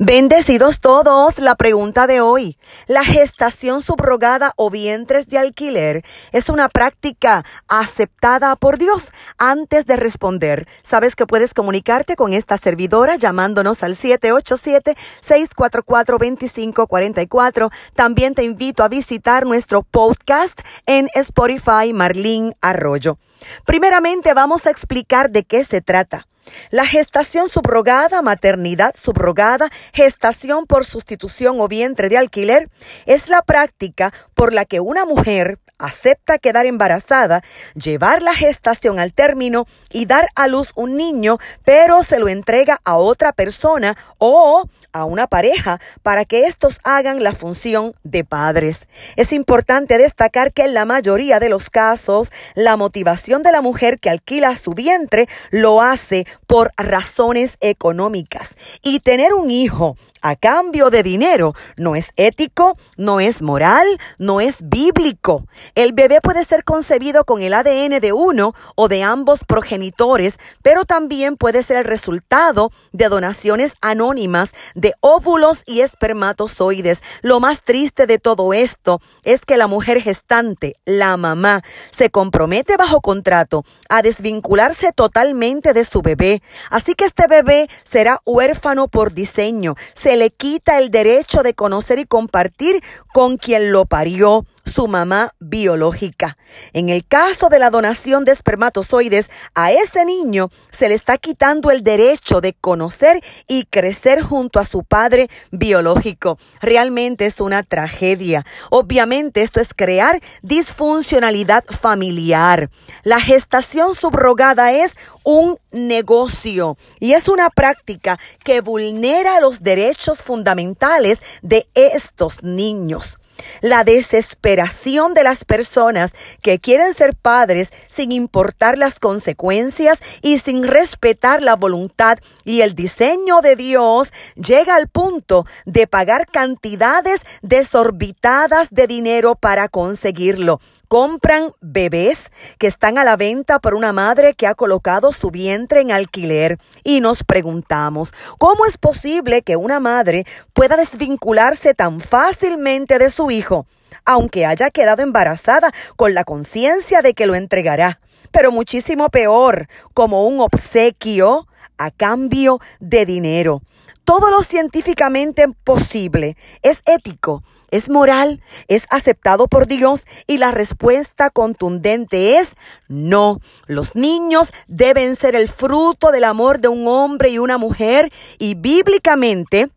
Bendecidos todos, la pregunta de hoy. ¿La gestación subrogada o vientres de alquiler es una práctica aceptada por Dios? Antes de responder, sabes que puedes comunicarte con esta servidora llamándonos al 787-644-2544. También te invito a visitar nuestro podcast en Spotify Marlín Arroyo. Primeramente vamos a explicar de qué se trata. La gestación subrogada, maternidad subrogada, gestación por sustitución o vientre de alquiler es la práctica por la que una mujer acepta quedar embarazada, llevar la gestación al término y dar a luz un niño, pero se lo entrega a otra persona o a una pareja para que estos hagan la función de padres. Es importante destacar que en la mayoría de los casos, la motivación de la mujer que alquila su vientre lo hace por razones económicas. Y tener un hijo a cambio de dinero no es ético, no es moral, no es bíblico. El bebé puede ser concebido con el ADN de uno o de ambos progenitores, pero también puede ser el resultado de donaciones anónimas de óvulos y espermatozoides. Lo más triste de todo esto es que la mujer gestante, la mamá, se compromete bajo contrato a desvincularse totalmente de su bebé. Así que este bebé será huérfano por diseño. Se le quita el derecho de conocer y compartir con quien lo parió su mamá biológica. En el caso de la donación de espermatozoides, a ese niño se le está quitando el derecho de conocer y crecer junto a su padre biológico. Realmente es una tragedia. Obviamente esto es crear disfuncionalidad familiar. La gestación subrogada es un negocio y es una práctica que vulnera los derechos fundamentales de estos niños. La desesperación de las personas que quieren ser padres sin importar las consecuencias y sin respetar la voluntad y el diseño de Dios llega al punto de pagar cantidades desorbitadas de dinero para conseguirlo compran bebés que están a la venta por una madre que ha colocado su vientre en alquiler y nos preguntamos, ¿cómo es posible que una madre pueda desvincularse tan fácilmente de su hijo, aunque haya quedado embarazada con la conciencia de que lo entregará? Pero muchísimo peor, como un obsequio a cambio de dinero. Todo lo científicamente posible es ético es moral, es aceptado por Dios y la respuesta contundente es no. Los niños deben ser el fruto del amor de un hombre y una mujer y bíblicamente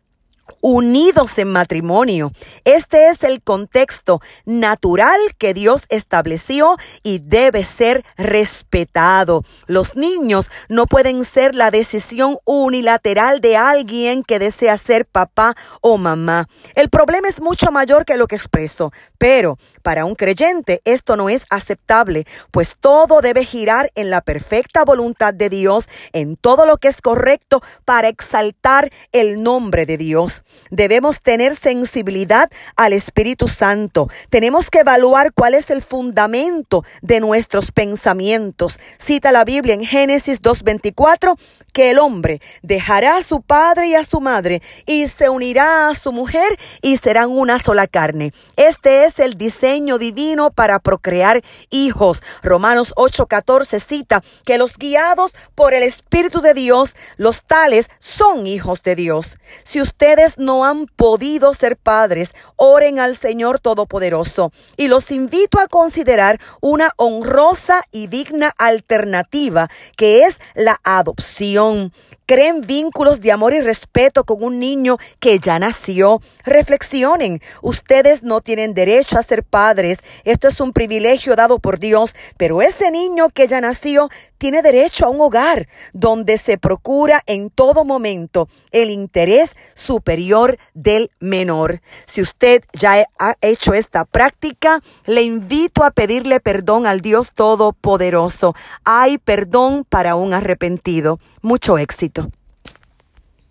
unidos en matrimonio. Este es el contexto natural que Dios estableció y debe ser respetado. Los niños no pueden ser la decisión unilateral de alguien que desea ser papá o mamá. El problema es mucho mayor que lo que expreso, pero para un creyente esto no es aceptable, pues todo debe girar en la perfecta voluntad de Dios, en todo lo que es correcto para exaltar el nombre de Dios. Debemos tener sensibilidad al Espíritu Santo. Tenemos que evaluar cuál es el fundamento de nuestros pensamientos. Cita la Biblia en Génesis 2.24 que el hombre dejará a su padre y a su madre y se unirá a su mujer y serán una sola carne. Este es el diseño divino para procrear hijos. Romanos 8:14 cita que los guiados por el Espíritu de Dios, los tales son hijos de Dios. Si ustedes no han podido ser padres, oren al Señor Todopoderoso. Y los invito a considerar una honrosa y digna alternativa que es la adopción creen vínculos de amor y respeto con un niño que ya nació. Reflexionen, ustedes no tienen derecho a ser padres, esto es un privilegio dado por Dios, pero ese niño que ya nació tiene derecho a un hogar donde se procura en todo momento el interés superior del menor. Si usted ya ha hecho esta práctica, le invito a pedirle perdón al Dios Todopoderoso. Hay perdón para un arrepentido. Mucho éxito.